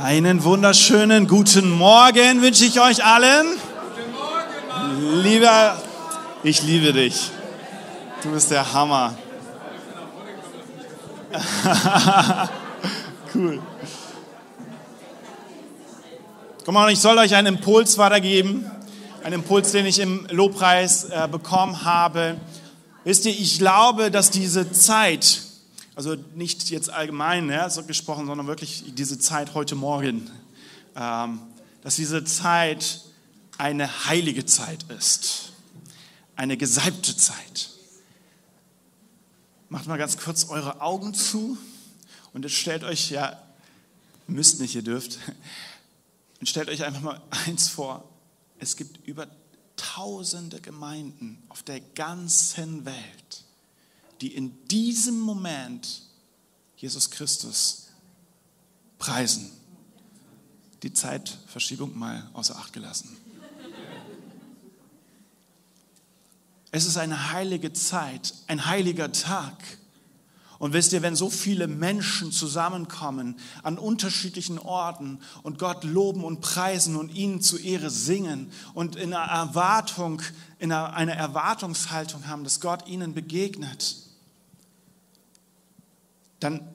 Einen wunderschönen guten Morgen wünsche ich euch allen. Guten Morgen, Lieber, ich liebe dich. Du bist der Hammer. cool. Komm mal, ich soll euch einen Impuls weitergeben. Einen Impuls, den ich im Lobpreis äh, bekommen habe. Wisst ihr, ich glaube, dass diese Zeit, also nicht jetzt allgemein ja, so gesprochen, sondern wirklich diese Zeit heute Morgen, ähm, dass diese Zeit eine heilige Zeit ist, eine gesalbte Zeit. Macht mal ganz kurz eure Augen zu und jetzt stellt euch, ja, müsst nicht, ihr dürft, und stellt euch einfach mal eins vor, es gibt über tausende Gemeinden auf der ganzen Welt, die in diesem Moment Jesus Christus preisen. Die Zeitverschiebung mal außer Acht gelassen. Es ist eine heilige Zeit, ein heiliger Tag. Und wisst ihr, wenn so viele Menschen zusammenkommen an unterschiedlichen Orten und Gott loben und preisen und ihnen zu Ehre singen und in einer Erwartung, in einer Erwartungshaltung haben, dass Gott ihnen begegnet, dann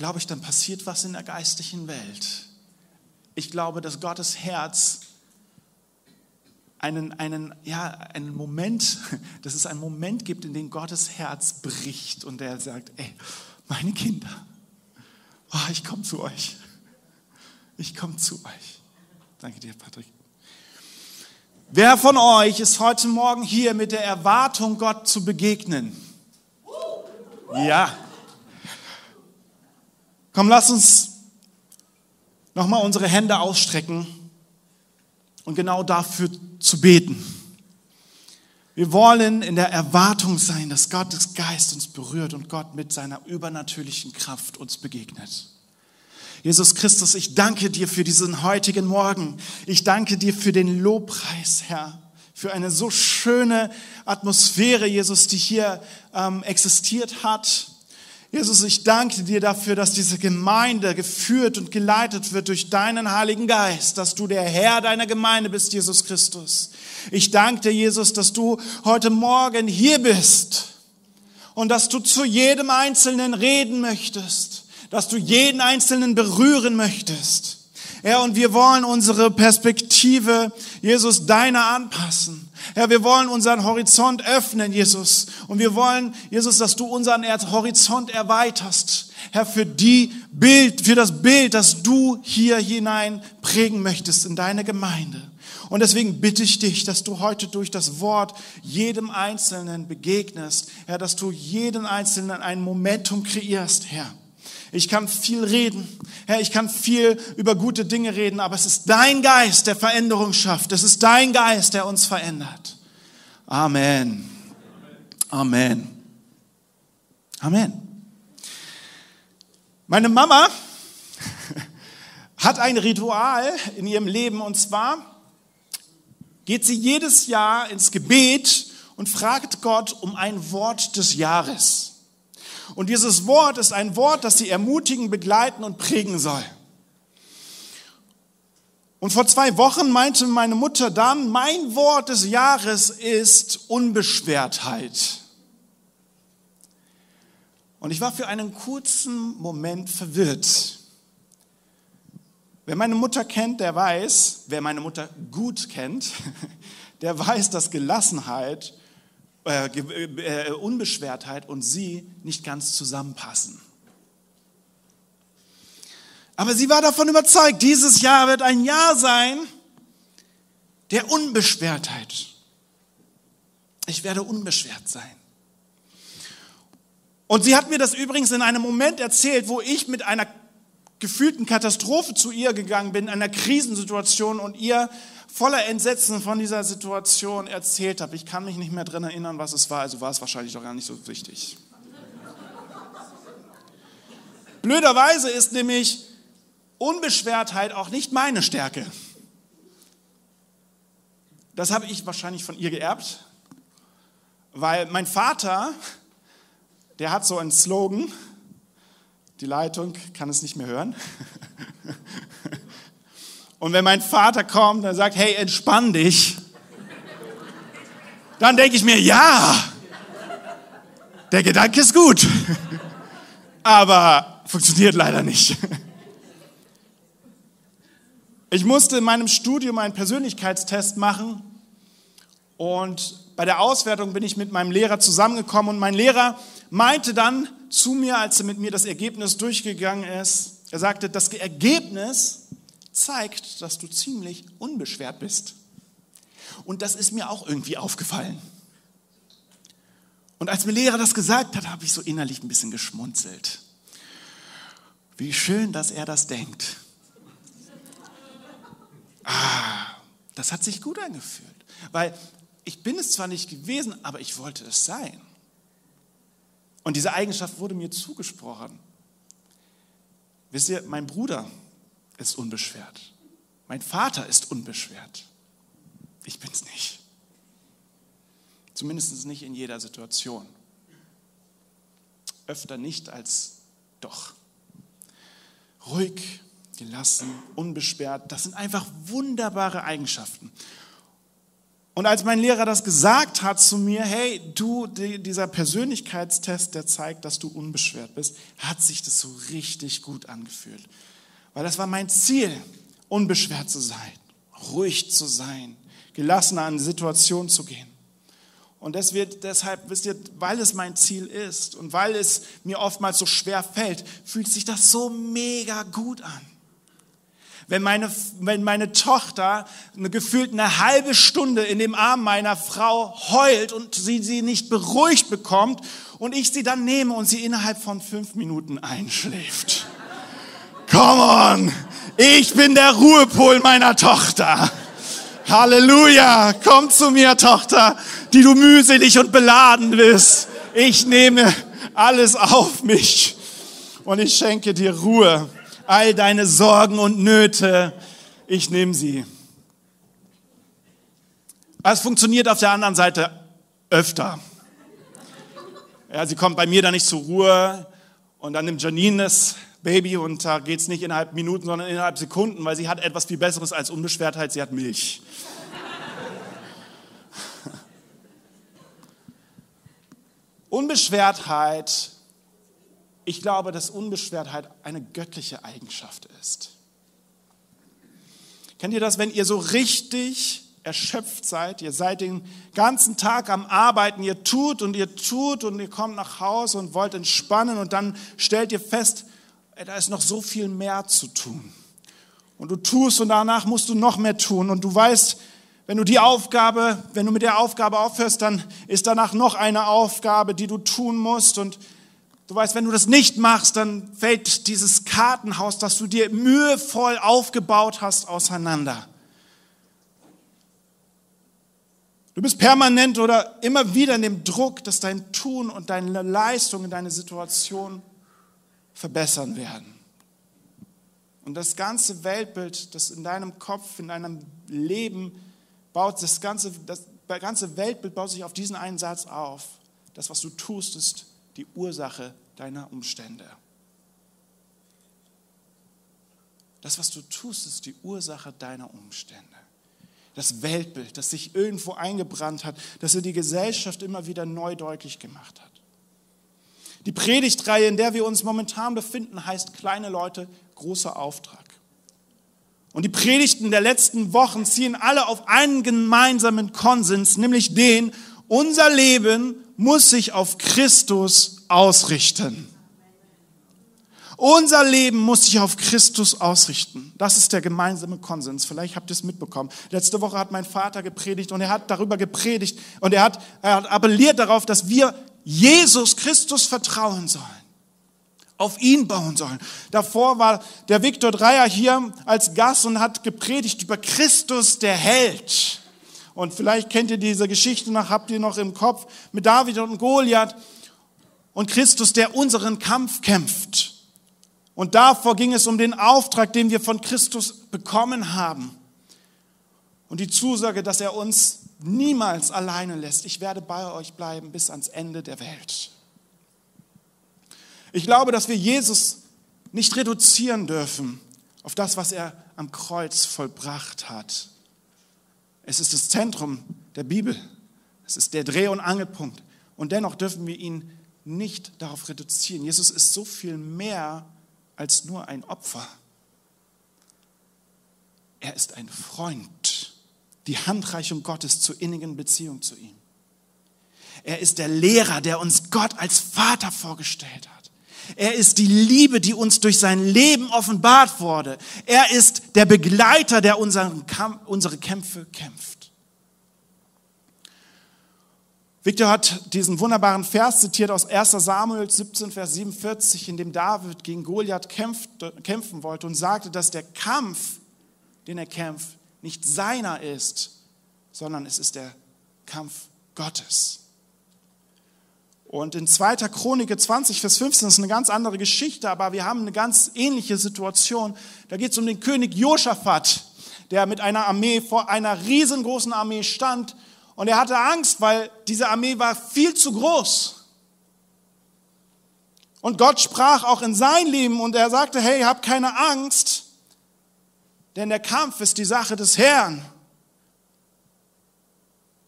glaube ich, dann passiert was in der geistlichen Welt. Ich glaube, dass Gottes Herz einen, einen, ja, einen Moment, dass es einen Moment gibt, in dem Gottes Herz bricht und er sagt, ey, meine Kinder, oh, ich komme zu euch. Ich komme zu euch. Danke dir, Patrick. Wer von euch ist heute Morgen hier mit der Erwartung, Gott zu begegnen? Ja. Komm, lass uns nochmal unsere Hände ausstrecken und genau dafür zu beten. Wir wollen in der Erwartung sein, dass Gottes Geist uns berührt und Gott mit seiner übernatürlichen Kraft uns begegnet. Jesus Christus, ich danke dir für diesen heutigen Morgen. Ich danke dir für den Lobpreis, Herr, für eine so schöne Atmosphäre, Jesus, die hier ähm, existiert hat. Jesus, ich danke dir dafür, dass diese Gemeinde geführt und geleitet wird durch deinen Heiligen Geist, dass du der Herr deiner Gemeinde bist, Jesus Christus. Ich danke dir, Jesus, dass du heute Morgen hier bist und dass du zu jedem Einzelnen reden möchtest, dass du jeden Einzelnen berühren möchtest. Ja, und wir wollen unsere Perspektive, Jesus, deiner anpassen. Herr, wir wollen unseren Horizont öffnen, Jesus. Und wir wollen, Jesus, dass du unseren Horizont erweiterst. Herr, für die Bild, für das Bild, das du hier hinein prägen möchtest in deine Gemeinde. Und deswegen bitte ich dich, dass du heute durch das Wort jedem Einzelnen begegnest. Herr, dass du jeden Einzelnen ein Momentum kreierst, Herr. Ich kann viel reden. Herr, ich kann viel über gute Dinge reden, aber es ist dein Geist, der Veränderung schafft. Es ist dein Geist, der uns verändert. Amen. Amen. Amen. Meine Mama hat ein Ritual in ihrem Leben und zwar geht sie jedes Jahr ins Gebet und fragt Gott um ein Wort des Jahres. Und dieses Wort ist ein Wort, das sie ermutigen, begleiten und prägen soll. Und vor zwei Wochen meinte meine Mutter dann, mein Wort des Jahres ist Unbeschwertheit. Und ich war für einen kurzen Moment verwirrt. Wer meine Mutter kennt, der weiß, wer meine Mutter gut kennt, der weiß, dass Gelassenheit äh, äh, Unbeschwertheit und sie nicht ganz zusammenpassen. Aber sie war davon überzeugt, dieses Jahr wird ein Jahr sein der Unbeschwertheit. Ich werde unbeschwert sein. Und sie hat mir das übrigens in einem Moment erzählt, wo ich mit einer gefühlten Katastrophe zu ihr gegangen bin, einer Krisensituation und ihr voller Entsetzen von dieser Situation erzählt habe. Ich kann mich nicht mehr daran erinnern, was es war, also war es wahrscheinlich doch gar nicht so wichtig. Blöderweise ist nämlich Unbeschwertheit auch nicht meine Stärke. Das habe ich wahrscheinlich von ihr geerbt, weil mein Vater, der hat so einen Slogan, die Leitung kann es nicht mehr hören. Und wenn mein Vater kommt und sagt, hey, entspann dich, dann denke ich mir, ja, der Gedanke ist gut, aber funktioniert leider nicht. Ich musste in meinem Studium einen Persönlichkeitstest machen und bei der Auswertung bin ich mit meinem Lehrer zusammengekommen und mein Lehrer meinte dann zu mir, als er mit mir das Ergebnis durchgegangen ist, er sagte, das Ergebnis zeigt, dass du ziemlich unbeschwert bist. Und das ist mir auch irgendwie aufgefallen. Und als mir Lehrer das gesagt hat, habe ich so innerlich ein bisschen geschmunzelt. Wie schön, dass er das denkt. Ah, das hat sich gut angefühlt. Weil ich bin es zwar nicht gewesen, aber ich wollte es sein. Und diese Eigenschaft wurde mir zugesprochen. Wisst ihr, mein Bruder ist unbeschwert. Mein Vater ist unbeschwert. Ich bin es nicht. Zumindest nicht in jeder Situation. Öfter nicht als doch. Ruhig, gelassen, unbeschwert, das sind einfach wunderbare Eigenschaften. Und als mein Lehrer das gesagt hat zu mir, hey, du, dieser Persönlichkeitstest, der zeigt, dass du unbeschwert bist, hat sich das so richtig gut angefühlt. Weil das war mein Ziel, unbeschwert zu sein, ruhig zu sein, gelassen an Situationen zu gehen. Und das wird deshalb, wisst ihr, weil es mein Ziel ist und weil es mir oftmals so schwer fällt, fühlt sich das so mega gut an wenn meine, wenn meine Tochter eine, gefühlt eine halbe Stunde in dem Arm meiner Frau heult und sie sie nicht beruhigt bekommt und ich sie dann nehme und sie innerhalb von fünf Minuten einschläft. Come on! Ich bin der Ruhepol meiner Tochter. Halleluja! Komm zu mir, Tochter, die du mühselig und beladen bist. Ich nehme alles auf mich und ich schenke dir Ruhe all deine Sorgen und Nöte, ich nehme sie. Es funktioniert auf der anderen Seite öfter. Ja, sie kommt bei mir dann nicht zur Ruhe und dann nimmt Janine das Baby und da geht es nicht innerhalb Minuten, sondern innerhalb Sekunden, weil sie hat etwas viel Besseres als Unbeschwertheit, sie hat Milch. Unbeschwertheit ich glaube, dass Unbeschwertheit eine göttliche Eigenschaft ist. Kennt ihr das, wenn ihr so richtig erschöpft seid, ihr seid den ganzen Tag am Arbeiten, ihr tut und ihr tut und ihr kommt nach Hause und wollt entspannen und dann stellt ihr fest, da ist noch so viel mehr zu tun. Und du tust und danach musst du noch mehr tun und du weißt, wenn du die Aufgabe, wenn du mit der Aufgabe aufhörst, dann ist danach noch eine Aufgabe, die du tun musst und Du weißt, wenn du das nicht machst, dann fällt dieses Kartenhaus, das du dir mühevoll aufgebaut hast, auseinander. Du bist permanent oder immer wieder in dem Druck, dass dein Tun und deine Leistung deine Situation verbessern werden. Und das ganze Weltbild, das in deinem Kopf, in deinem Leben baut, das ganze, das ganze Weltbild baut sich auf diesen einen Satz auf. Das, was du tust, ist die Ursache deiner Umstände. Das, was du tust, ist die Ursache deiner Umstände. Das Weltbild, das sich irgendwo eingebrannt hat, das in die Gesellschaft immer wieder neu deutlich gemacht hat. Die Predigtreihe, in der wir uns momentan befinden, heißt Kleine Leute, großer Auftrag. Und die Predigten der letzten Wochen ziehen alle auf einen gemeinsamen Konsens, nämlich den, unser Leben muss sich auf Christus ausrichten. Unser Leben muss sich auf Christus ausrichten. Das ist der gemeinsame Konsens. Vielleicht habt ihr es mitbekommen. Letzte Woche hat mein Vater gepredigt und er hat darüber gepredigt und er hat, er hat appelliert darauf, dass wir Jesus Christus vertrauen sollen. Auf ihn bauen sollen. Davor war der Viktor Dreier hier als Gast und hat gepredigt über Christus, der Held. Und vielleicht kennt ihr diese Geschichte noch, habt ihr noch im Kopf mit David und Goliath und Christus, der unseren Kampf kämpft. Und davor ging es um den Auftrag, den wir von Christus bekommen haben. Und die Zusage, dass er uns niemals alleine lässt. Ich werde bei euch bleiben bis ans Ende der Welt. Ich glaube, dass wir Jesus nicht reduzieren dürfen auf das, was er am Kreuz vollbracht hat. Es ist das Zentrum der Bibel. Es ist der Dreh- und Angelpunkt. Und dennoch dürfen wir ihn nicht darauf reduzieren. Jesus ist so viel mehr als nur ein Opfer. Er ist ein Freund, die Handreichung Gottes zur innigen Beziehung zu ihm. Er ist der Lehrer, der uns Gott als Vater vorgestellt hat. Er ist die Liebe, die uns durch sein Leben offenbart wurde. Er ist der Begleiter, der unseren Kampf, unsere Kämpfe kämpft. Victor hat diesen wunderbaren Vers zitiert aus 1 Samuel 17, Vers 47, in dem David gegen Goliath kämpft, kämpfen wollte und sagte, dass der Kampf, den er kämpft, nicht seiner ist, sondern es ist der Kampf Gottes. Und in 2. Chronike 20, Vers 15 ist eine ganz andere Geschichte, aber wir haben eine ganz ähnliche Situation. Da geht es um den König Josaphat, der mit einer Armee vor einer riesengroßen Armee stand und er hatte Angst, weil diese Armee war viel zu groß. Und Gott sprach auch in sein Leben und er sagte, hey, hab keine Angst, denn der Kampf ist die Sache des Herrn.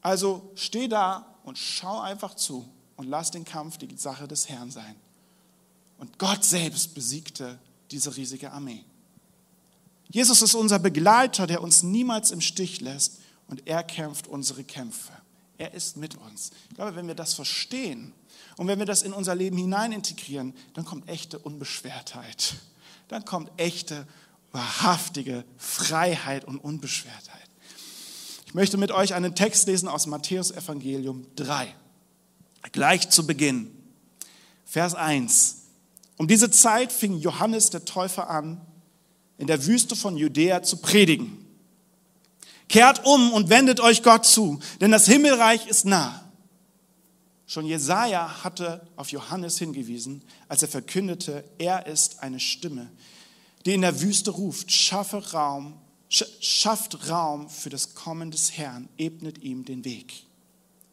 Also steh da und schau einfach zu und lass den Kampf die Sache des Herrn sein. Und Gott selbst besiegte diese riesige Armee. Jesus ist unser Begleiter, der uns niemals im Stich lässt und er kämpft unsere Kämpfe. Er ist mit uns. Ich glaube, wenn wir das verstehen und wenn wir das in unser Leben hinein integrieren, dann kommt echte Unbeschwertheit. Dann kommt echte, wahrhaftige Freiheit und Unbeschwertheit. Ich möchte mit euch einen Text lesen aus Matthäus Evangelium 3. Gleich zu Beginn. Vers 1. Um diese Zeit fing Johannes der Täufer an, in der Wüste von Judäa zu predigen. Kehrt um und wendet euch Gott zu, denn das Himmelreich ist nah. Schon Jesaja hatte auf Johannes hingewiesen, als er verkündete, er ist eine Stimme, die in der Wüste ruft, schaffe Raum, schafft Raum für das Kommen des Herrn, ebnet ihm den Weg.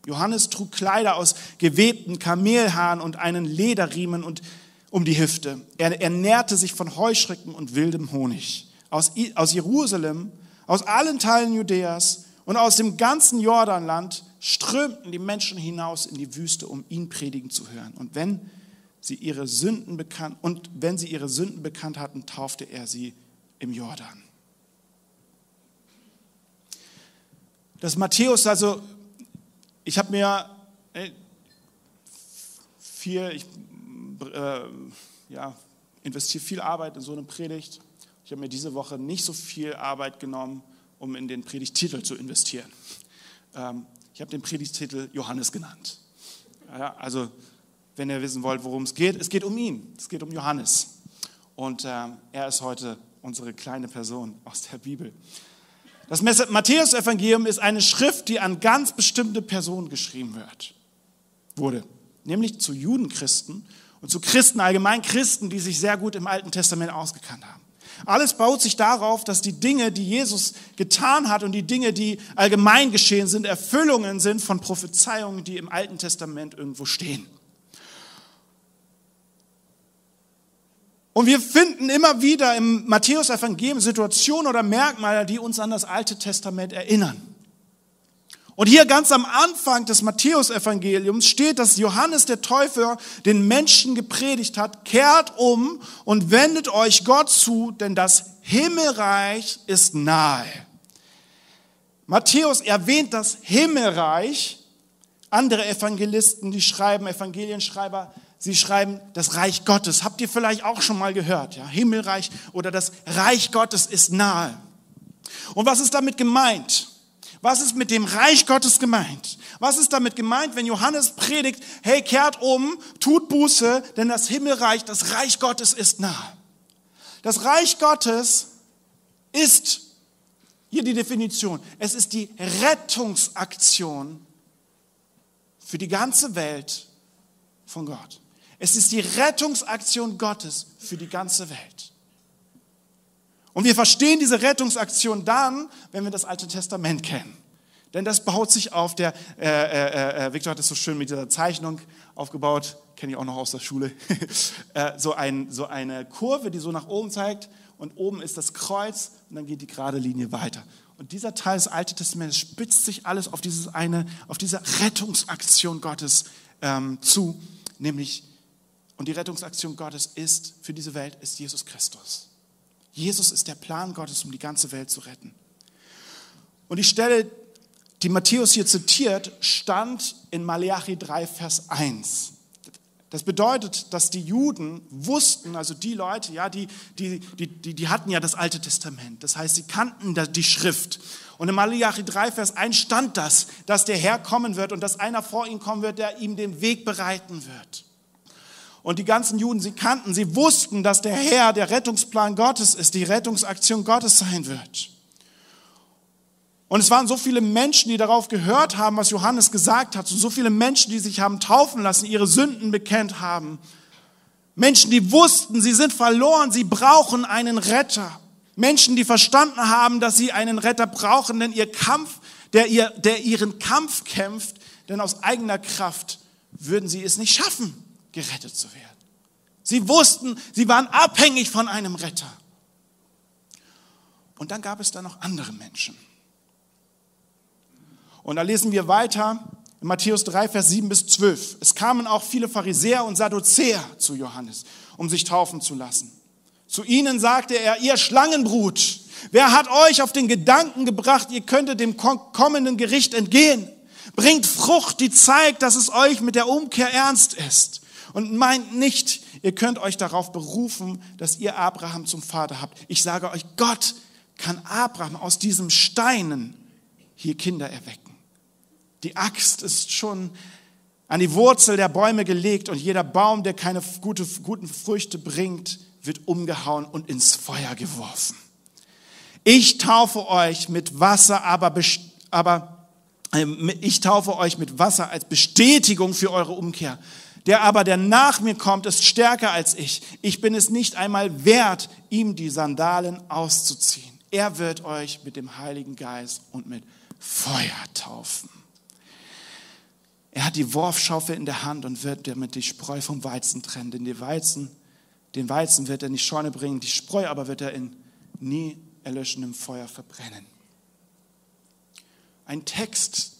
Johannes trug Kleider aus gewebten Kamelhaaren und einen Lederriemen und um die Hüfte. Er ernährte sich von Heuschrecken und wildem Honig. Aus, aus Jerusalem, aus allen Teilen Judäas und aus dem ganzen Jordanland strömten die Menschen hinaus in die Wüste, um ihn predigen zu hören. Und wenn sie ihre Sünden bekannt und wenn sie ihre Sünden bekannt hatten, taufte er sie im Jordan. Dass Matthäus also ich habe mir ey, viel, ich äh, ja, investiere viel Arbeit in so eine Predigt. Ich habe mir diese Woche nicht so viel Arbeit genommen, um in den Predigtitel zu investieren. Ähm, ich habe den Predigtitel Johannes genannt. Ja, also, wenn ihr wissen wollt, worum es geht, es geht um ihn, es geht um Johannes. Und äh, er ist heute unsere kleine Person aus der Bibel. Das Matthäus-Evangelium ist eine Schrift, die an ganz bestimmte Personen geschrieben wird, wurde, nämlich zu Judenchristen und zu Christen allgemein, Christen, die sich sehr gut im Alten Testament ausgekannt haben. Alles baut sich darauf, dass die Dinge, die Jesus getan hat und die Dinge, die allgemein geschehen sind, Erfüllungen sind von Prophezeiungen, die im Alten Testament irgendwo stehen. Und wir finden immer wieder im Matthäus-Evangelium Situationen oder Merkmale, die uns an das Alte Testament erinnern. Und hier ganz am Anfang des Matthäus-Evangeliums steht, dass Johannes der Täufer den Menschen gepredigt hat, kehrt um und wendet euch Gott zu, denn das Himmelreich ist nahe. Matthäus erwähnt das Himmelreich. Andere Evangelisten, die schreiben, Evangelienschreiber, Sie schreiben das Reich Gottes. Habt ihr vielleicht auch schon mal gehört? Ja, Himmelreich oder das Reich Gottes ist nahe. Und was ist damit gemeint? Was ist mit dem Reich Gottes gemeint? Was ist damit gemeint, wenn Johannes predigt, hey, kehrt um, tut Buße, denn das Himmelreich, das Reich Gottes ist nahe. Das Reich Gottes ist, hier die Definition, es ist die Rettungsaktion für die ganze Welt von Gott. Es ist die Rettungsaktion Gottes für die ganze Welt. Und wir verstehen diese Rettungsaktion dann, wenn wir das Alte Testament kennen. Denn das baut sich auf der, äh, äh, äh, Victor hat es so schön mit dieser Zeichnung aufgebaut, kenne ich auch noch aus der Schule, äh, so, ein, so eine Kurve, die so nach oben zeigt. und oben ist das Kreuz und dann geht die gerade Linie weiter. Und dieser Teil des Alten Testaments spitzt sich alles auf, dieses eine, auf diese Rettungsaktion Gottes ähm, zu, nämlich, und die Rettungsaktion Gottes ist, für diese Welt, ist Jesus Christus. Jesus ist der Plan Gottes, um die ganze Welt zu retten. Und die Stelle, die Matthäus hier zitiert, stand in Malachi 3, Vers 1. Das bedeutet, dass die Juden wussten, also die Leute, ja, die, die, die, die, die hatten ja das Alte Testament. Das heißt, sie kannten die Schrift. Und in Malachi 3, Vers 1 stand das, dass der Herr kommen wird und dass einer vor ihm kommen wird, der ihm den Weg bereiten wird. Und die ganzen Juden, sie kannten, sie wussten, dass der Herr der Rettungsplan Gottes ist, die Rettungsaktion Gottes sein wird. Und es waren so viele Menschen, die darauf gehört haben, was Johannes gesagt hat, und so viele Menschen, die sich haben taufen lassen, ihre Sünden bekennt haben. Menschen, die wussten, sie sind verloren, sie brauchen einen Retter. Menschen, die verstanden haben, dass sie einen Retter brauchen, denn ihr Kampf, der, ihr, der ihren Kampf kämpft, denn aus eigener Kraft würden sie es nicht schaffen, gerettet zu werden. Sie wussten, sie waren abhängig von einem Retter. Und dann gab es da noch andere Menschen. Und da lesen wir weiter in Matthäus 3, Vers 7 bis 12. Es kamen auch viele Pharisäer und Sadduzäer zu Johannes, um sich taufen zu lassen. Zu ihnen sagte er, ihr Schlangenbrut, wer hat euch auf den Gedanken gebracht, ihr könntet dem kommenden Gericht entgehen? Bringt Frucht, die zeigt, dass es euch mit der Umkehr ernst ist. Und meint nicht, ihr könnt euch darauf berufen, dass ihr Abraham zum Vater habt. Ich sage euch, Gott kann Abraham aus diesem Steinen hier Kinder erwecken. Die Axt ist schon an die Wurzel der Bäume gelegt und jeder Baum, der keine gute, guten Früchte bringt, wird umgehauen und ins Feuer geworfen. Ich taufe euch mit Wasser, aber, aber äh, ich taufe euch mit Wasser als Bestätigung für eure Umkehr. Der aber, der nach mir kommt, ist stärker als ich. Ich bin es nicht einmal wert, ihm die Sandalen auszuziehen. Er wird euch mit dem Heiligen Geist und mit Feuer taufen. Er hat die Worfschaufel in der Hand und wird damit die Spreu vom Weizen trennen. Denn die Weizen, den Weizen wird er in die Scheune bringen, die Spreu aber wird er in nie erlöschendem Feuer verbrennen. Ein Text,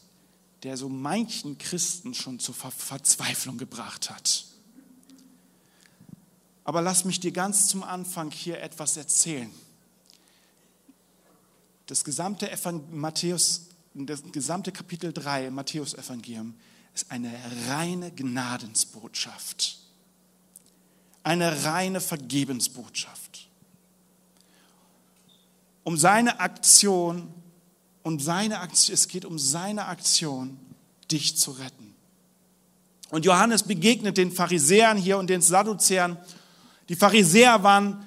der so manchen Christen schon zur Verzweiflung gebracht hat. Aber lass mich dir ganz zum Anfang hier etwas erzählen. Das gesamte Matthäus, das gesamte Kapitel 3 im Matthäus-Evangelium ist eine reine Gnadensbotschaft. Eine reine Vergebensbotschaft. Um seine Aktion, um seine Aktion, es geht um seine Aktion, dich zu retten. Und Johannes begegnet den Pharisäern hier und den Sadduzäern. Die Pharisäer waren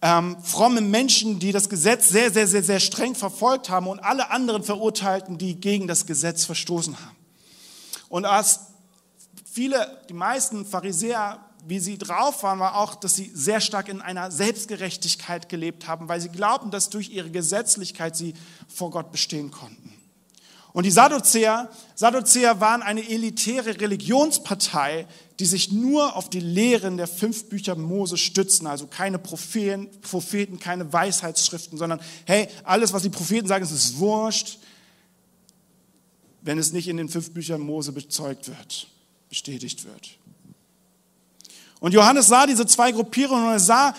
ähm, fromme Menschen, die das Gesetz sehr, sehr, sehr, sehr streng verfolgt haben und alle anderen verurteilten, die gegen das Gesetz verstoßen haben. Und als viele, die meisten Pharisäer, wie sie drauf waren, war auch, dass sie sehr stark in einer Selbstgerechtigkeit gelebt haben, weil sie glaubten, dass durch ihre Gesetzlichkeit sie vor Gott bestehen konnten. Und die Sadduzäer, Sadduzäer waren eine elitäre Religionspartei, die sich nur auf die Lehren der fünf Bücher Mose stützen, also keine Propheten, Propheten, keine Weisheitsschriften, sondern hey, alles, was die Propheten sagen, ist wurscht wenn es nicht in den fünf Büchern Mose bezeugt wird, bestätigt wird. Und Johannes sah diese zwei Gruppierungen und er sah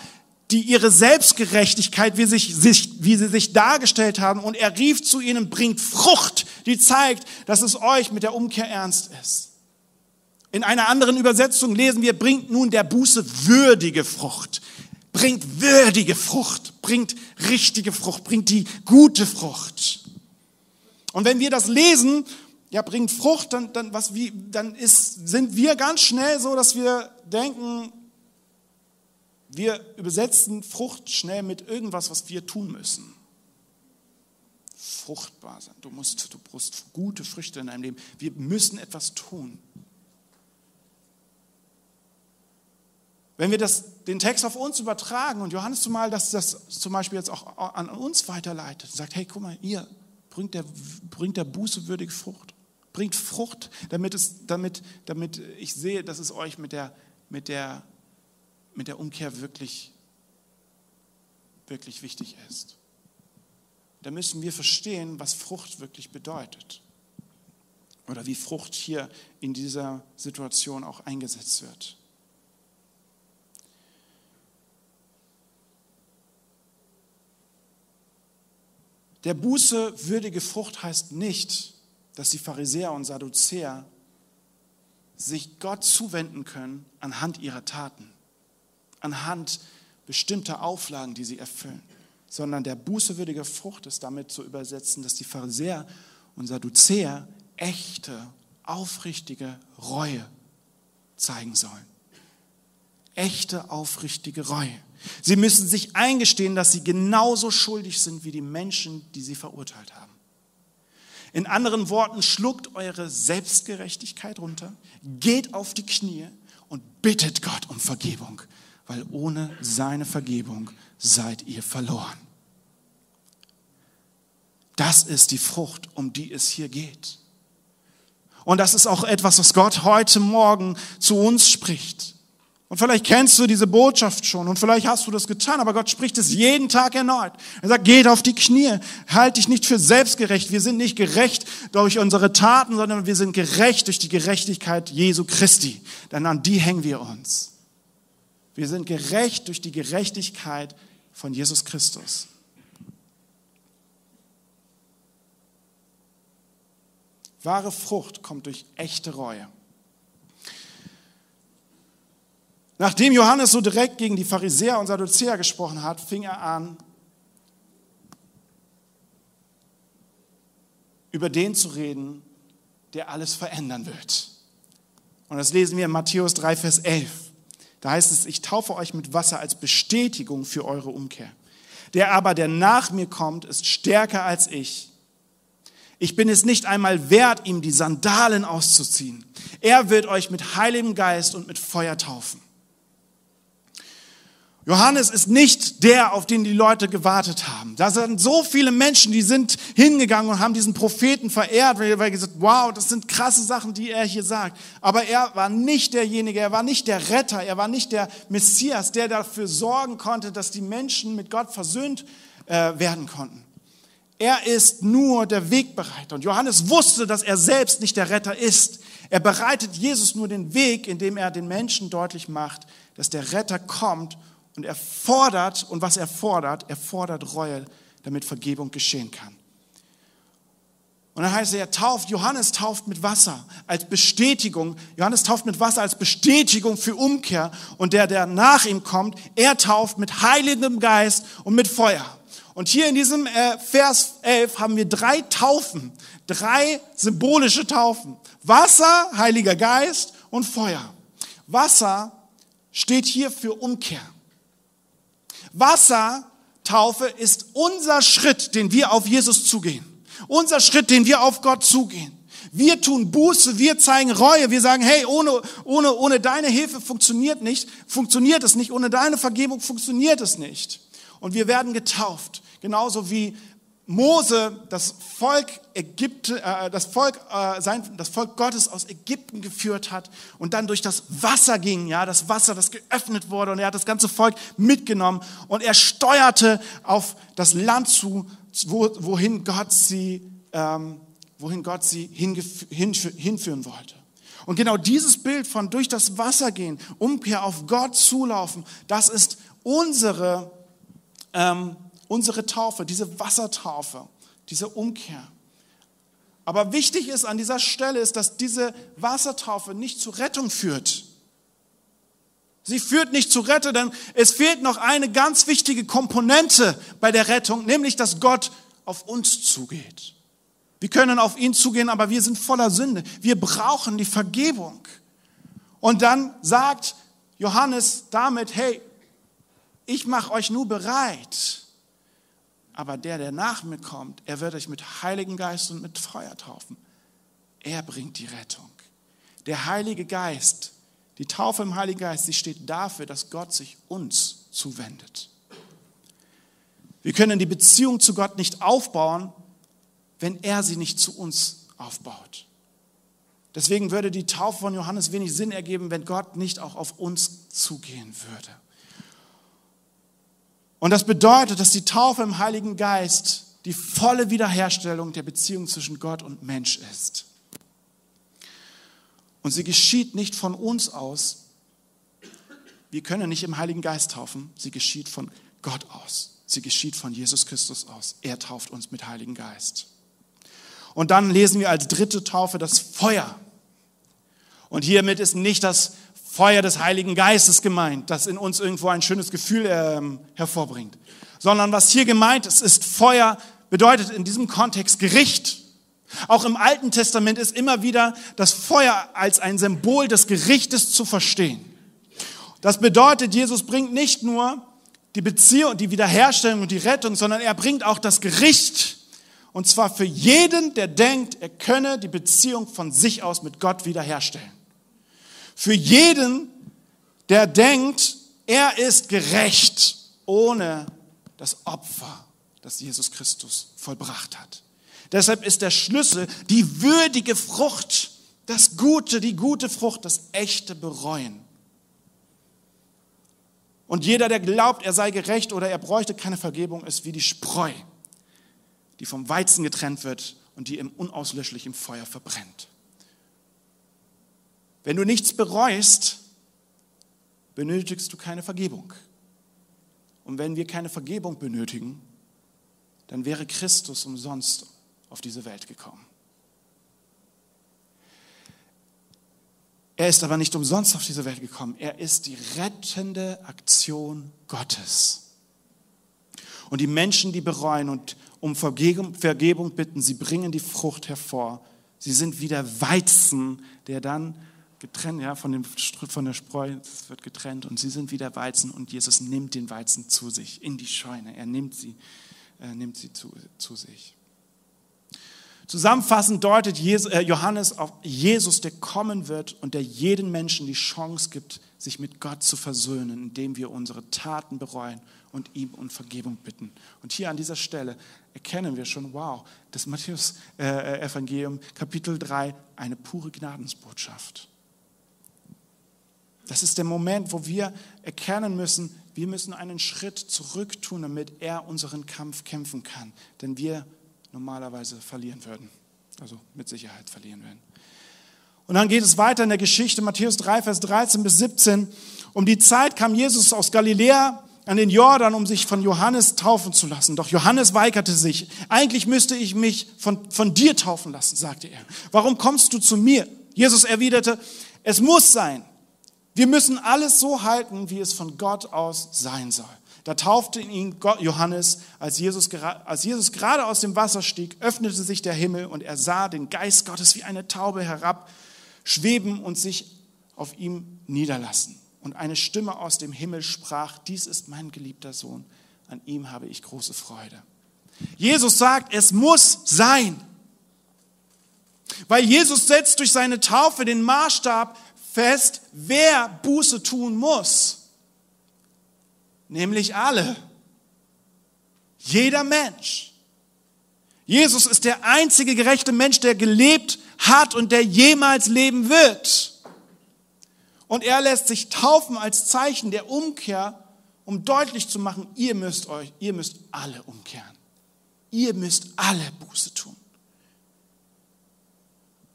die ihre Selbstgerechtigkeit, wie, sich, sich, wie sie sich dargestellt haben. Und er rief zu ihnen, bringt Frucht, die zeigt, dass es euch mit der Umkehr ernst ist. In einer anderen Übersetzung lesen wir, bringt nun der Buße würdige Frucht. Bringt würdige Frucht, bringt richtige Frucht, bringt die gute Frucht. Und wenn wir das lesen, ja, bringt Frucht, dann, dann, was, wie, dann ist, sind wir ganz schnell so, dass wir denken, wir übersetzen Frucht schnell mit irgendwas, was wir tun müssen. Fruchtbar sein. Du musst, du brauchst gute Früchte in deinem Leben. Wir müssen etwas tun. Wenn wir das, den Text auf uns übertragen und Johannes zumal das, das zum Beispiel jetzt auch an uns weiterleitet, sagt, hey, guck mal, ihr, bringt der, bringt der Buße würdige Frucht. Bringt Frucht, damit, es, damit, damit ich sehe, dass es euch mit der, mit, der, mit der Umkehr wirklich wirklich wichtig ist. Da müssen wir verstehen, was Frucht wirklich bedeutet. Oder wie Frucht hier in dieser Situation auch eingesetzt wird. Der Buße würdige Frucht heißt nicht, dass die Pharisäer und Sadduzäer sich Gott zuwenden können anhand ihrer Taten, anhand bestimmter Auflagen, die sie erfüllen, sondern der bußewürdige Frucht ist damit zu übersetzen, dass die Pharisäer und Sadduzäer echte, aufrichtige Reue zeigen sollen. Echte, aufrichtige Reue. Sie müssen sich eingestehen, dass sie genauso schuldig sind wie die Menschen, die sie verurteilt haben. In anderen Worten, schluckt eure Selbstgerechtigkeit runter, geht auf die Knie und bittet Gott um Vergebung, weil ohne seine Vergebung seid ihr verloren. Das ist die Frucht, um die es hier geht. Und das ist auch etwas, was Gott heute Morgen zu uns spricht. Und vielleicht kennst du diese Botschaft schon und vielleicht hast du das getan, aber Gott spricht es jeden Tag erneut. Er sagt, geht auf die Knie, halt dich nicht für selbstgerecht. Wir sind nicht gerecht durch unsere Taten, sondern wir sind gerecht durch die Gerechtigkeit Jesu Christi. Denn an die hängen wir uns. Wir sind gerecht durch die Gerechtigkeit von Jesus Christus. Wahre Frucht kommt durch echte Reue. Nachdem Johannes so direkt gegen die Pharisäer und Sadduzäer gesprochen hat, fing er an, über den zu reden, der alles verändern wird. Und das lesen wir in Matthäus 3, Vers 11. Da heißt es, ich taufe euch mit Wasser als Bestätigung für eure Umkehr. Der aber, der nach mir kommt, ist stärker als ich. Ich bin es nicht einmal wert, ihm die Sandalen auszuziehen. Er wird euch mit Heiligem Geist und mit Feuer taufen. Johannes ist nicht der, auf den die Leute gewartet haben. Da sind so viele Menschen, die sind hingegangen und haben diesen Propheten verehrt, weil sie gesagt, wow, das sind krasse Sachen, die er hier sagt. Aber er war nicht derjenige, er war nicht der Retter, er war nicht der Messias, der dafür sorgen konnte, dass die Menschen mit Gott versöhnt äh, werden konnten. Er ist nur der Wegbereiter. Und Johannes wusste, dass er selbst nicht der Retter ist. Er bereitet Jesus nur den Weg, indem er den Menschen deutlich macht, dass der Retter kommt und er fordert, und was er fordert, er fordert Reue, damit Vergebung geschehen kann. Und dann heißt er, er tauft, Johannes tauft mit Wasser als Bestätigung. Johannes tauft mit Wasser als Bestätigung für Umkehr. Und der, der nach ihm kommt, er tauft mit heiligem Geist und mit Feuer. Und hier in diesem äh, Vers 11 haben wir drei Taufen, drei symbolische Taufen. Wasser, Heiliger Geist und Feuer. Wasser steht hier für Umkehr. Wassertaufe ist unser Schritt, den wir auf Jesus zugehen. Unser Schritt, den wir auf Gott zugehen. Wir tun Buße, wir zeigen Reue, wir sagen, hey, ohne, ohne, ohne deine Hilfe funktioniert nicht, funktioniert es nicht, ohne deine Vergebung funktioniert es nicht. Und wir werden getauft, genauso wie Mose das Volk Ägypte, äh, das Volk, äh, sein, das Volk Gottes aus Ägypten geführt hat und dann durch das Wasser ging, ja, das Wasser, das geöffnet wurde und er hat das ganze Volk mitgenommen und er steuerte auf das Land zu, wo, wohin Gott sie, ähm, wohin Gott sie hinführen wollte. Und genau dieses Bild von durch das Wasser gehen, Umkehr auf Gott zulaufen, das ist unsere ähm, unsere Taufe, diese Wassertaufe, diese Umkehr. Aber wichtig ist an dieser Stelle ist, dass diese Wassertaufe nicht zur Rettung führt. Sie führt nicht zur Rettung, denn es fehlt noch eine ganz wichtige Komponente bei der Rettung, nämlich dass Gott auf uns zugeht. Wir können auf ihn zugehen, aber wir sind voller Sünde. Wir brauchen die Vergebung. Und dann sagt Johannes damit, hey, ich mache euch nur bereit, aber der, der nach mir kommt, er wird euch mit Heiligen Geist und mit Feuer taufen. Er bringt die Rettung. Der Heilige Geist, die Taufe im Heiligen Geist, sie steht dafür, dass Gott sich uns zuwendet. Wir können die Beziehung zu Gott nicht aufbauen, wenn er sie nicht zu uns aufbaut. Deswegen würde die Taufe von Johannes wenig Sinn ergeben, wenn Gott nicht auch auf uns zugehen würde. Und das bedeutet, dass die Taufe im Heiligen Geist die volle Wiederherstellung der Beziehung zwischen Gott und Mensch ist. Und sie geschieht nicht von uns aus. Wir können nicht im Heiligen Geist taufen. Sie geschieht von Gott aus. Sie geschieht von Jesus Christus aus. Er tauft uns mit Heiligen Geist. Und dann lesen wir als dritte Taufe das Feuer. Und hiermit ist nicht das Feuer des Heiligen Geistes gemeint, das in uns irgendwo ein schönes Gefühl ähm, hervorbringt, sondern was hier gemeint ist, ist Feuer bedeutet in diesem Kontext Gericht. Auch im Alten Testament ist immer wieder das Feuer als ein Symbol des Gerichtes zu verstehen. Das bedeutet, Jesus bringt nicht nur die Beziehung, die Wiederherstellung und die Rettung, sondern er bringt auch das Gericht. Und zwar für jeden, der denkt, er könne die Beziehung von sich aus mit Gott wiederherstellen. Für jeden, der denkt, er ist gerecht ohne das Opfer, das Jesus Christus vollbracht hat. Deshalb ist der Schlüssel die würdige Frucht, das Gute, die gute Frucht, das echte Bereuen. Und jeder, der glaubt, er sei gerecht oder er bräuchte keine Vergebung, ist wie die Spreu, die vom Weizen getrennt wird und die im unauslöschlichen Feuer verbrennt. Wenn du nichts bereust, benötigst du keine Vergebung. Und wenn wir keine Vergebung benötigen, dann wäre Christus umsonst auf diese Welt gekommen. Er ist aber nicht umsonst auf diese Welt gekommen. Er ist die rettende Aktion Gottes. Und die Menschen, die bereuen und um Vergebung bitten, sie bringen die Frucht hervor. Sie sind wie der Weizen, der dann getrennt, ja, von, dem, von der Spreu, es wird getrennt und sie sind wie der Weizen und Jesus nimmt den Weizen zu sich, in die Scheune. Er nimmt sie, er nimmt sie zu, zu sich. Zusammenfassend deutet äh, Johannes auf Jesus, der kommen wird und der jedem Menschen die Chance gibt, sich mit Gott zu versöhnen, indem wir unsere Taten bereuen und ihm um Vergebung bitten. Und hier an dieser Stelle erkennen wir schon, wow, das Matthäus-Evangelium, äh, Kapitel 3, eine pure Gnadensbotschaft. Das ist der Moment, wo wir erkennen müssen, wir müssen einen Schritt zurück tun, damit er unseren Kampf kämpfen kann. Denn wir normalerweise verlieren würden. Also mit Sicherheit verlieren werden. Und dann geht es weiter in der Geschichte, Matthäus 3, Vers 13 bis 17. Um die Zeit kam Jesus aus Galiläa an den Jordan, um sich von Johannes taufen zu lassen. Doch Johannes weigerte sich. Eigentlich müsste ich mich von, von dir taufen lassen, sagte er. Warum kommst du zu mir? Jesus erwiderte, es muss sein. Wir müssen alles so halten, wie es von Gott aus sein soll. Da taufte ihn Johannes, als Jesus, als Jesus gerade aus dem Wasser stieg, öffnete sich der Himmel und er sah den Geist Gottes wie eine Taube herab, schweben und sich auf ihm niederlassen. Und eine Stimme aus dem Himmel sprach, dies ist mein geliebter Sohn, an ihm habe ich große Freude. Jesus sagt, es muss sein. Weil Jesus setzt durch seine Taufe den Maßstab fest, wer Buße tun muss nämlich alle. Jeder Mensch. Jesus ist der einzige gerechte Mensch, der gelebt hat und der jemals leben wird. Und er lässt sich taufen als Zeichen der Umkehr, um deutlich zu machen, ihr müsst euch, ihr müsst alle umkehren. Ihr müsst alle Buße tun.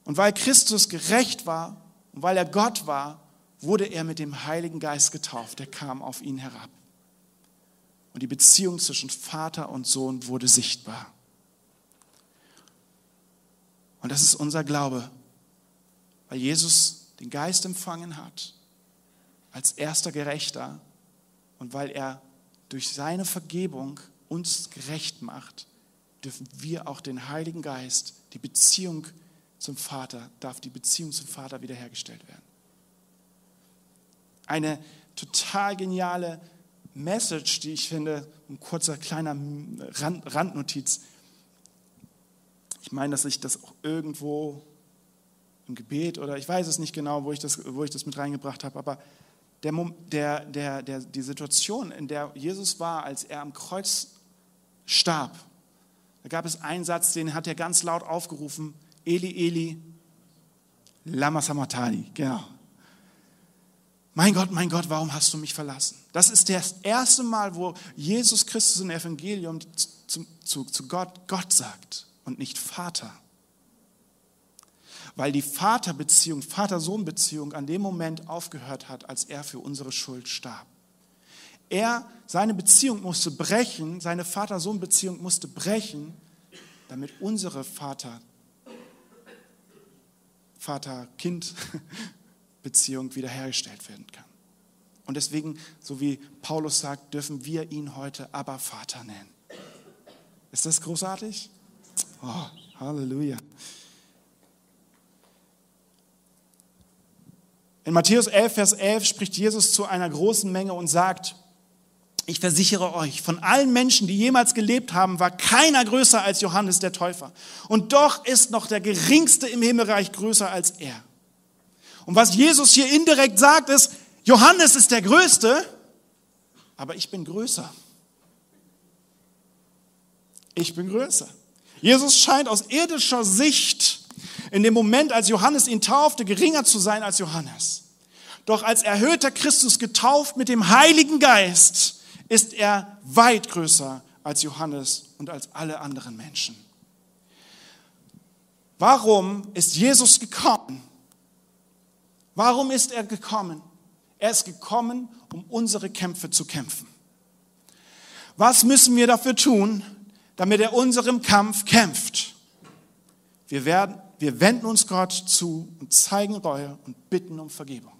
Und weil Christus gerecht war und weil er Gott war, wurde er mit dem Heiligen Geist getauft. Der kam auf ihn herab. Und die Beziehung zwischen Vater und Sohn wurde sichtbar. Und das ist unser Glaube, weil Jesus den Geist empfangen hat als erster Gerechter und weil er durch seine Vergebung uns gerecht macht, dürfen wir auch den Heiligen Geist, die Beziehung zum Vater, darf die Beziehung zum Vater wiederhergestellt werden. Eine total geniale Message, die ich finde, ein kurzer kleiner Rand, Randnotiz. Ich meine, dass ich das auch irgendwo im Gebet oder ich weiß es nicht genau, wo ich das, wo ich das mit reingebracht habe, aber der, der, der, der, die Situation, in der Jesus war, als er am Kreuz starb, da gab es einen Satz, den hat er ganz laut aufgerufen, Eli, Eli, lama samatani, genau. mein Gott, mein Gott, warum hast du mich verlassen? Das ist das erste Mal, wo Jesus Christus im Evangelium zu, zu, zu Gott Gott sagt und nicht Vater. Weil die Vaterbeziehung, Vater-Sohn-Beziehung an dem Moment aufgehört hat, als er für unsere Schuld starb. Er, seine Beziehung musste brechen, seine Vater-Sohn-Beziehung musste brechen, damit unsere Vater, Vater-Kind-Beziehung wiederhergestellt werden kann. Und deswegen, so wie Paulus sagt, dürfen wir ihn heute aber Vater nennen. Ist das großartig? Oh, Halleluja. In Matthäus 11, Vers 11 spricht Jesus zu einer großen Menge und sagt, ich versichere euch, von allen Menschen, die jemals gelebt haben, war keiner größer als Johannes der Täufer. Und doch ist noch der geringste im Himmelreich größer als er. Und was Jesus hier indirekt sagt, ist, Johannes ist der Größte, aber ich bin größer. Ich bin größer. Jesus scheint aus irdischer Sicht in dem Moment, als Johannes ihn taufte, geringer zu sein als Johannes. Doch als erhöhter Christus getauft mit dem Heiligen Geist, ist er weit größer als Johannes und als alle anderen Menschen. Warum ist Jesus gekommen? Warum ist er gekommen? Er ist gekommen, um unsere Kämpfe zu kämpfen. Was müssen wir dafür tun, damit er unserem Kampf kämpft? Wir, werden, wir wenden uns Gott zu und zeigen Reue und bitten um Vergebung.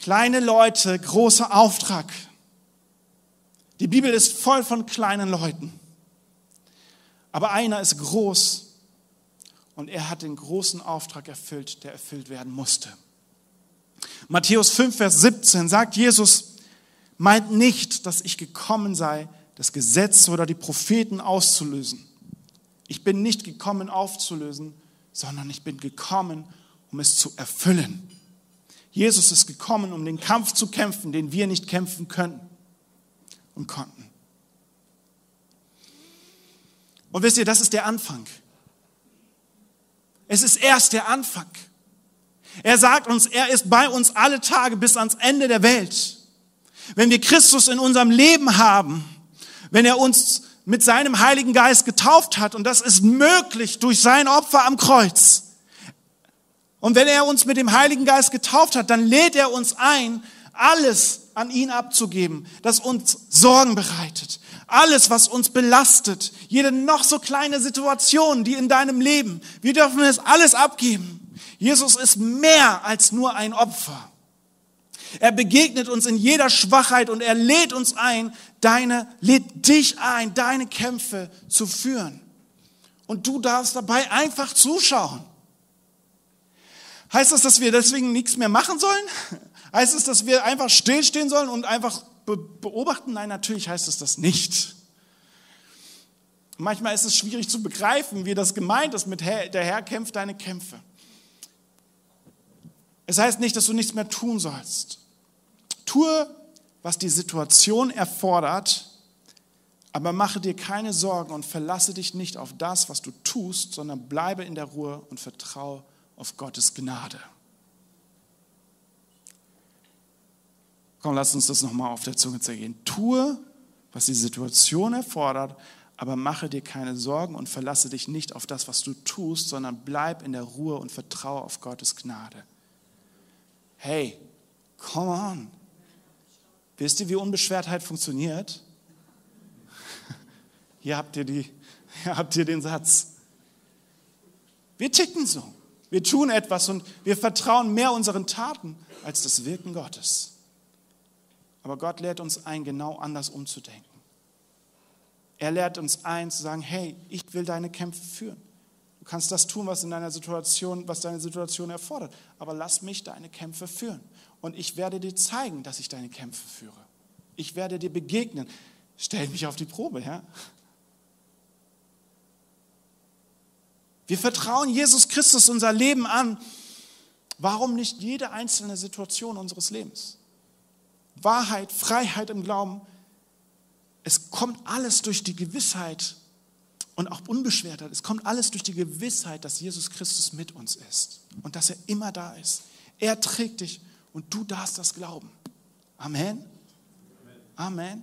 Kleine Leute, großer Auftrag. Die Bibel ist voll von kleinen Leuten. Aber einer ist groß und er hat den großen Auftrag erfüllt, der erfüllt werden musste. Matthäus 5, Vers 17 sagt Jesus, meint nicht, dass ich gekommen sei, das Gesetz oder die Propheten auszulösen. Ich bin nicht gekommen aufzulösen, sondern ich bin gekommen, um es zu erfüllen. Jesus ist gekommen, um den Kampf zu kämpfen, den wir nicht kämpfen können und konnten. Und wisst ihr, das ist der Anfang. Es ist erst der Anfang. Er sagt uns, er ist bei uns alle Tage bis ans Ende der Welt. Wenn wir Christus in unserem Leben haben, wenn er uns mit seinem Heiligen Geist getauft hat, und das ist möglich durch sein Opfer am Kreuz, und wenn er uns mit dem Heiligen Geist getauft hat, dann lädt er uns ein, alles an ihn abzugeben, das uns Sorgen bereitet. Alles, was uns belastet, jede noch so kleine Situation, die in deinem Leben, wir dürfen es alles abgeben. Jesus ist mehr als nur ein Opfer. Er begegnet uns in jeder Schwachheit und er lädt uns ein, deine, lädt dich ein, deine Kämpfe zu führen. Und du darfst dabei einfach zuschauen. Heißt das, dass wir deswegen nichts mehr machen sollen? Heißt es, dass wir einfach stillstehen sollen und einfach beobachten? Nein, natürlich heißt es das nicht. Manchmal ist es schwierig zu begreifen, wie das gemeint ist mit der Herr kämpft deine Kämpfe. Es heißt nicht, dass du nichts mehr tun sollst. Tue, was die Situation erfordert, aber mache dir keine Sorgen und verlasse dich nicht auf das, was du tust, sondern bleibe in der Ruhe und vertraue auf Gottes Gnade. Komm, lass uns das nochmal auf der Zunge zergehen. Tue, was die Situation erfordert, aber mache dir keine Sorgen und verlasse dich nicht auf das, was du tust, sondern bleib in der Ruhe und vertraue auf Gottes Gnade. Hey, come on. Wisst ihr, wie Unbeschwertheit funktioniert? Hier habt ihr, die, hier habt ihr den Satz. Wir ticken so. Wir tun etwas und wir vertrauen mehr unseren Taten als das Wirken Gottes. Aber Gott lehrt uns ein, genau anders umzudenken. Er lehrt uns ein, zu sagen, hey, ich will deine Kämpfe führen. Du kannst das tun, was in deiner Situation, was deine Situation erfordert. Aber lass mich deine Kämpfe führen. Und ich werde dir zeigen, dass ich deine Kämpfe führe. Ich werde dir begegnen. Stell mich auf die Probe, ja? Wir vertrauen Jesus Christus unser Leben an. Warum nicht jede einzelne Situation unseres Lebens? Wahrheit, Freiheit im Glauben. Es kommt alles durch die Gewissheit und auch Unbeschwertheit. Es kommt alles durch die Gewissheit, dass Jesus Christus mit uns ist und dass er immer da ist. Er trägt dich und du darfst das glauben. Amen. Amen.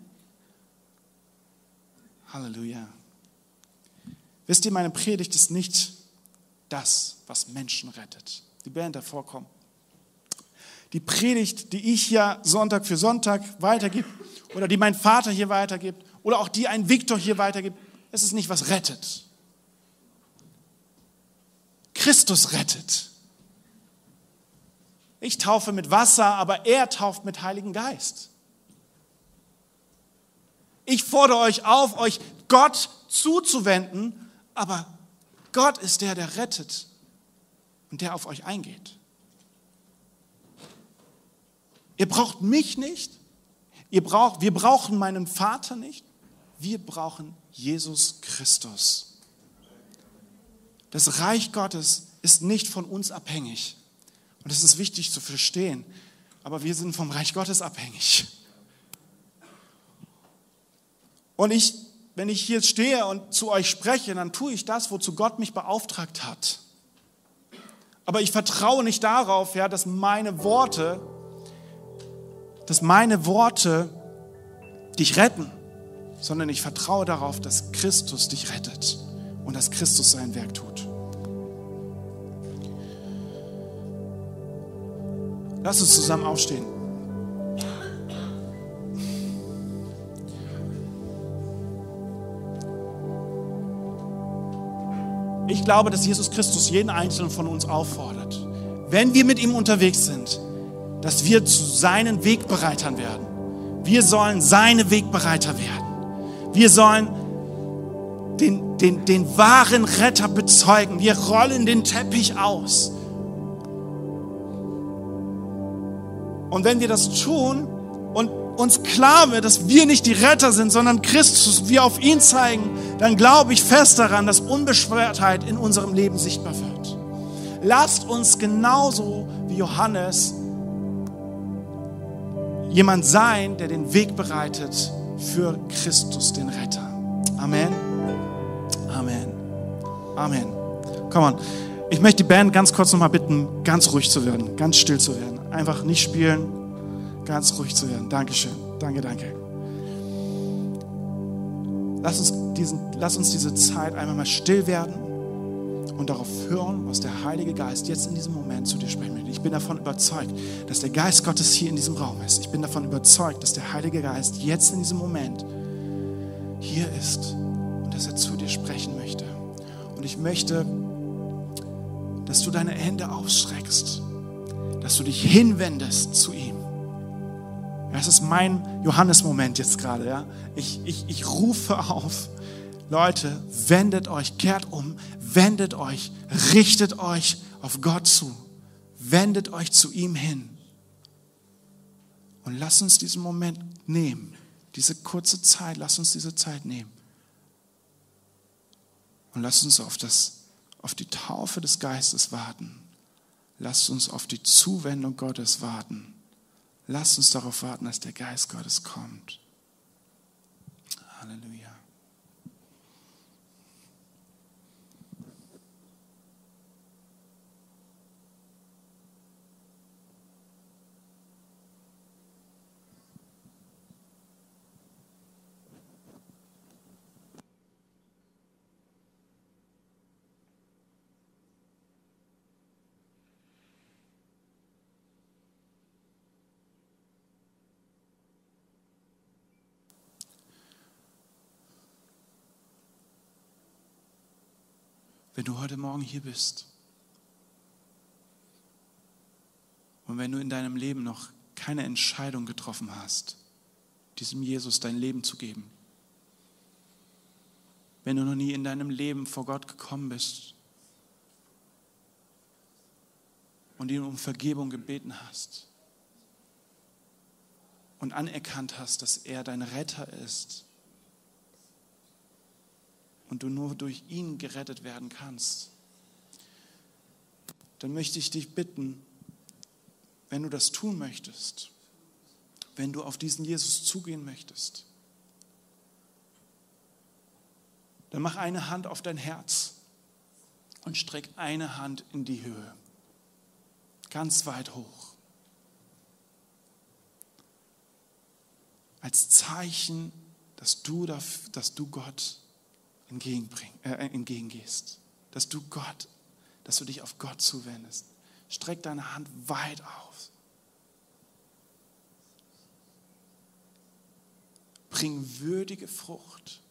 Halleluja. Wisst ihr, meine Predigt ist nicht das, was Menschen rettet. Die Band davor kommt. Die Predigt, die ich hier Sonntag für Sonntag weitergebe oder die mein Vater hier weitergibt oder auch die ein Viktor hier weitergibt, es ist nicht, was rettet. Christus rettet. Ich taufe mit Wasser, aber er tauft mit Heiligen Geist. Ich fordere euch auf, euch Gott zuzuwenden, aber Gott ist der, der rettet und der auf euch eingeht. Ihr braucht mich nicht, ihr braucht, wir brauchen meinen Vater nicht, wir brauchen Jesus Christus. Das Reich Gottes ist nicht von uns abhängig. Und das ist wichtig zu verstehen. Aber wir sind vom Reich Gottes abhängig. Und ich, wenn ich hier stehe und zu euch spreche, dann tue ich das, wozu Gott mich beauftragt hat. Aber ich vertraue nicht darauf, ja, dass meine Worte, dass meine Worte dich retten, sondern ich vertraue darauf, dass Christus dich rettet und dass Christus sein Werk tut. Lass uns zusammen aufstehen. Ich glaube, dass Jesus Christus jeden Einzelnen von uns auffordert, wenn wir mit ihm unterwegs sind, dass wir zu seinen Wegbereitern werden. Wir sollen seine Wegbereiter werden. Wir sollen den, den, den wahren Retter bezeugen. Wir rollen den Teppich aus. Und wenn wir das tun und uns klar wird, dass wir nicht die Retter sind, sondern Christus, wir auf ihn zeigen, dann glaube ich fest daran, dass Unbeschwertheit in unserem Leben sichtbar wird. Lasst uns genauso wie Johannes jemand sein, der den Weg bereitet für Christus, den Retter. Amen. Amen. Amen. Komm on. Ich möchte die Band ganz kurz nochmal bitten, ganz ruhig zu werden, ganz still zu werden. Einfach nicht spielen, ganz ruhig zu werden. Dankeschön. Danke, danke. Lass uns, diesen, lass uns diese Zeit einmal mal still werden und darauf hören, was der Heilige Geist jetzt in diesem Moment zu dir sprechen möchte. Ich bin davon überzeugt, dass der Geist Gottes hier in diesem Raum ist. Ich bin davon überzeugt, dass der Heilige Geist jetzt in diesem Moment hier ist und dass er zu dir sprechen möchte. Und ich möchte, dass du deine Hände ausstreckst, dass du dich hinwendest zu ihm. Das ist mein Johannes-Moment jetzt gerade. Ja? Ich, ich, ich rufe auf, Leute, wendet euch, kehrt um, wendet euch, richtet euch auf Gott zu, wendet euch zu ihm hin. Und lasst uns diesen Moment nehmen, diese kurze Zeit, lasst uns diese Zeit nehmen. Und lasst uns auf, das, auf die Taufe des Geistes warten. Lasst uns auf die Zuwendung Gottes warten. Lasst uns darauf warten, dass der Geist Gottes kommt. Halleluja. Wenn du heute Morgen hier bist. Und wenn du in deinem Leben noch keine Entscheidung getroffen hast, diesem Jesus dein Leben zu geben, wenn du noch nie in deinem Leben vor Gott gekommen bist und ihn um Vergebung gebeten hast und anerkannt hast, dass er dein Retter ist und du nur durch ihn gerettet werden kannst, dann möchte ich dich bitten, wenn du das tun möchtest, wenn du auf diesen Jesus zugehen möchtest, dann mach eine Hand auf dein Herz und streck eine Hand in die Höhe. ganz weit hoch. Als Zeichen, dass du, dass du Gott entgegenbring, äh, entgegengehst, dass du Gott, dass du dich auf Gott zuwendest. Streck deine Hand weit aus. Bring würdige Frucht.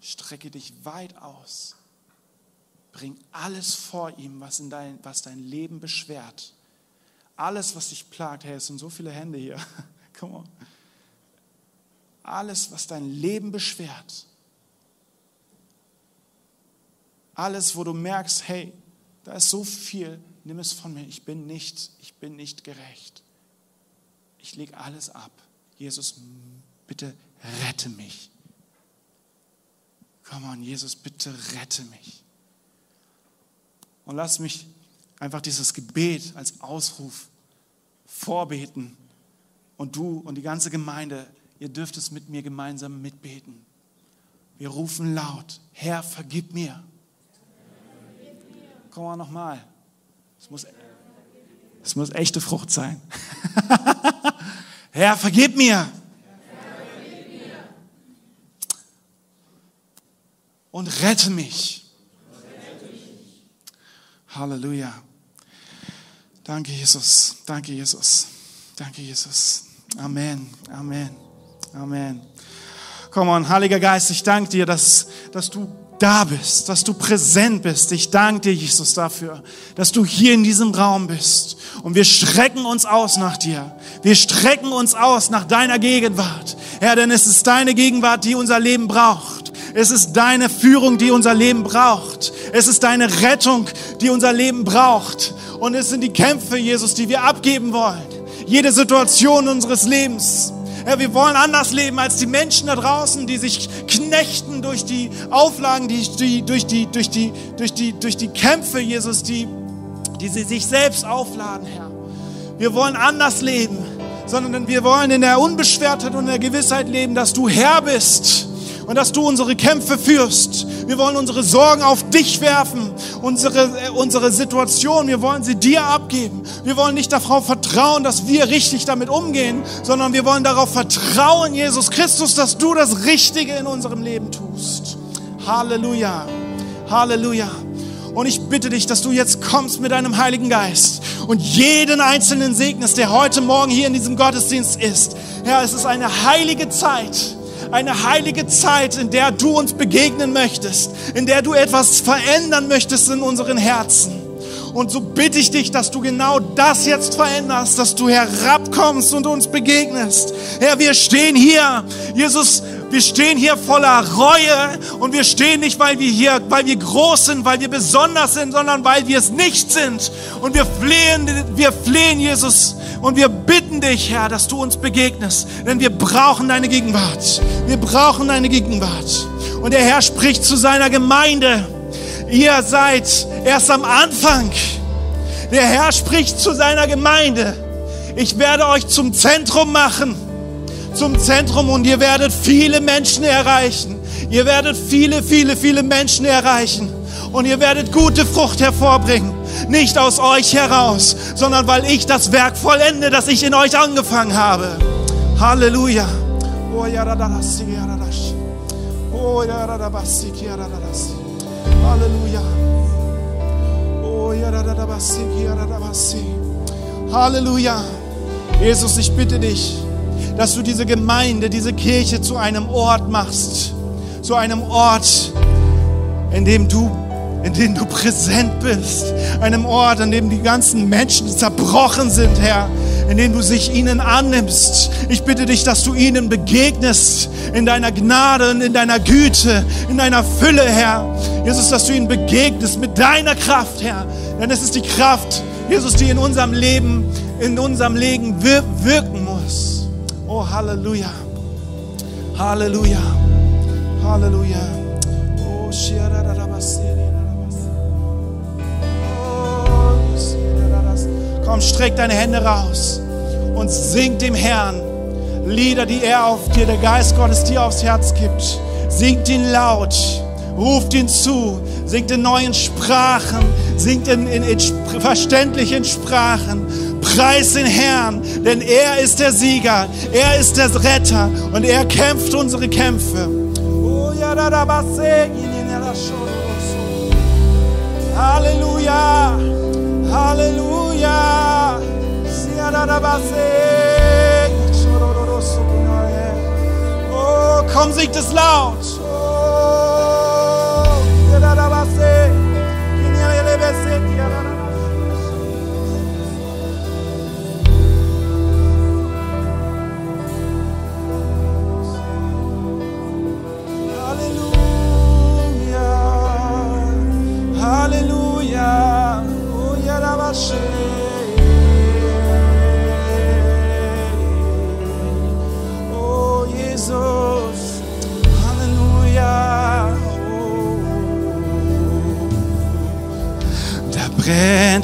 Strecke dich weit aus. Bring alles vor ihm, was, in dein, was dein Leben beschwert. Alles, was dich plagt. Hey, es sind so viele Hände hier. Come on. Alles, was dein Leben beschwert. Alles, wo du merkst, hey, da ist so viel, nimm es von mir. Ich bin nicht, ich bin nicht gerecht. Ich lege alles ab. Jesus, bitte rette mich. Komm on, Jesus, bitte rette mich. Und lass mich einfach dieses Gebet als Ausruf vorbeten. Und du und die ganze Gemeinde, ihr dürft es mit mir gemeinsam mitbeten. Wir rufen laut, Herr, vergib mir. Komm mal nochmal. Es muss, es muss echte Frucht sein. Herr, vergib mir. Und rette mich. Halleluja. Danke, Jesus. Danke, Jesus. Danke, Jesus. Amen. Amen. Amen. Komm on, Heiliger Geist, ich danke dir, dass, dass du da bist, dass du präsent bist. Ich danke dir, Jesus, dafür, dass du hier in diesem Raum bist. Und wir strecken uns aus nach dir. Wir strecken uns aus nach deiner Gegenwart. Herr, denn es ist deine Gegenwart, die unser Leben braucht. Es ist deine Führung, die unser Leben braucht. Es ist deine Rettung, die unser Leben braucht. Und es sind die Kämpfe, Jesus, die wir abgeben wollen. Jede Situation unseres Lebens Herr, wir wollen anders leben als die Menschen da draußen, die sich knechten durch die Auflagen, die, die, durch, die, durch, die, durch, die, durch die Kämpfe, Jesus, die, die sie sich selbst aufladen, Herr. Wir wollen anders leben, sondern wir wollen in der Unbeschwertheit und in der Gewissheit leben, dass du Herr bist und dass du unsere Kämpfe führst. Wir wollen unsere Sorgen auf dich werfen, unsere, äh, unsere Situation, wir wollen sie dir abgeben. Wir wollen nicht darauf vertrauen, dass wir richtig damit umgehen, sondern wir wollen darauf vertrauen, Jesus Christus, dass du das Richtige in unserem Leben tust. Halleluja. Halleluja. Und ich bitte dich, dass du jetzt kommst mit deinem Heiligen Geist und jeden einzelnen segnest, der heute Morgen hier in diesem Gottesdienst ist. Herr, es ist eine heilige Zeit eine heilige Zeit, in der du uns begegnen möchtest, in der du etwas verändern möchtest in unseren Herzen. Und so bitte ich dich, dass du genau das jetzt veränderst, dass du herabkommst und uns begegnest. Herr, wir stehen hier, Jesus, wir stehen hier voller Reue und wir stehen nicht, weil wir hier, weil wir groß sind, weil wir besonders sind, sondern weil wir es nicht sind. Und wir flehen, wir flehen, Jesus, und wir bitten dich, Herr, dass du uns begegnest, denn wir brauchen deine Gegenwart. Wir brauchen deine Gegenwart. Und der Herr spricht zu seiner Gemeinde. Ihr seid erst am Anfang. Der Herr spricht zu seiner Gemeinde. Ich werde euch zum Zentrum machen. Zum Zentrum und ihr werdet viele Menschen erreichen. Ihr werdet viele, viele, viele Menschen erreichen. Und ihr werdet gute Frucht hervorbringen nicht aus euch heraus, sondern weil ich das Werk vollende, das ich in euch angefangen habe. Halleluja. Halleluja. Halleluja. Jesus, ich bitte dich, dass du diese Gemeinde, diese Kirche zu einem Ort machst, zu einem Ort, in dem du in dem du präsent bist, einem Ort, an dem die ganzen Menschen zerbrochen sind, Herr, in dem du sich ihnen annimmst. Ich bitte dich, dass du ihnen begegnest in deiner Gnade und in deiner Güte, in deiner Fülle, Herr. Jesus, dass du ihnen begegnest mit deiner Kraft, Herr. Denn es ist die Kraft, Jesus, die in unserem Leben, in unserem Leben wir wirken muss. Oh, Halleluja. Halleluja. Halleluja. Oh, Shiarabasiri. Komm, streck deine Hände raus und sing dem Herrn Lieder, die er auf dir, der Geist Gottes dir aufs Herz gibt. Singt ihn laut Ruft ihn zu, singt in neuen Sprachen, singt in, in, in verständlichen Sprachen. Preis den Herrn, denn er ist der Sieger, er ist der Retter und er kämpft unsere Kämpfe. Halleluja, Halleluja. Oh, komm, singt es laut.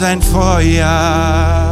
Da brennt ein Feuer.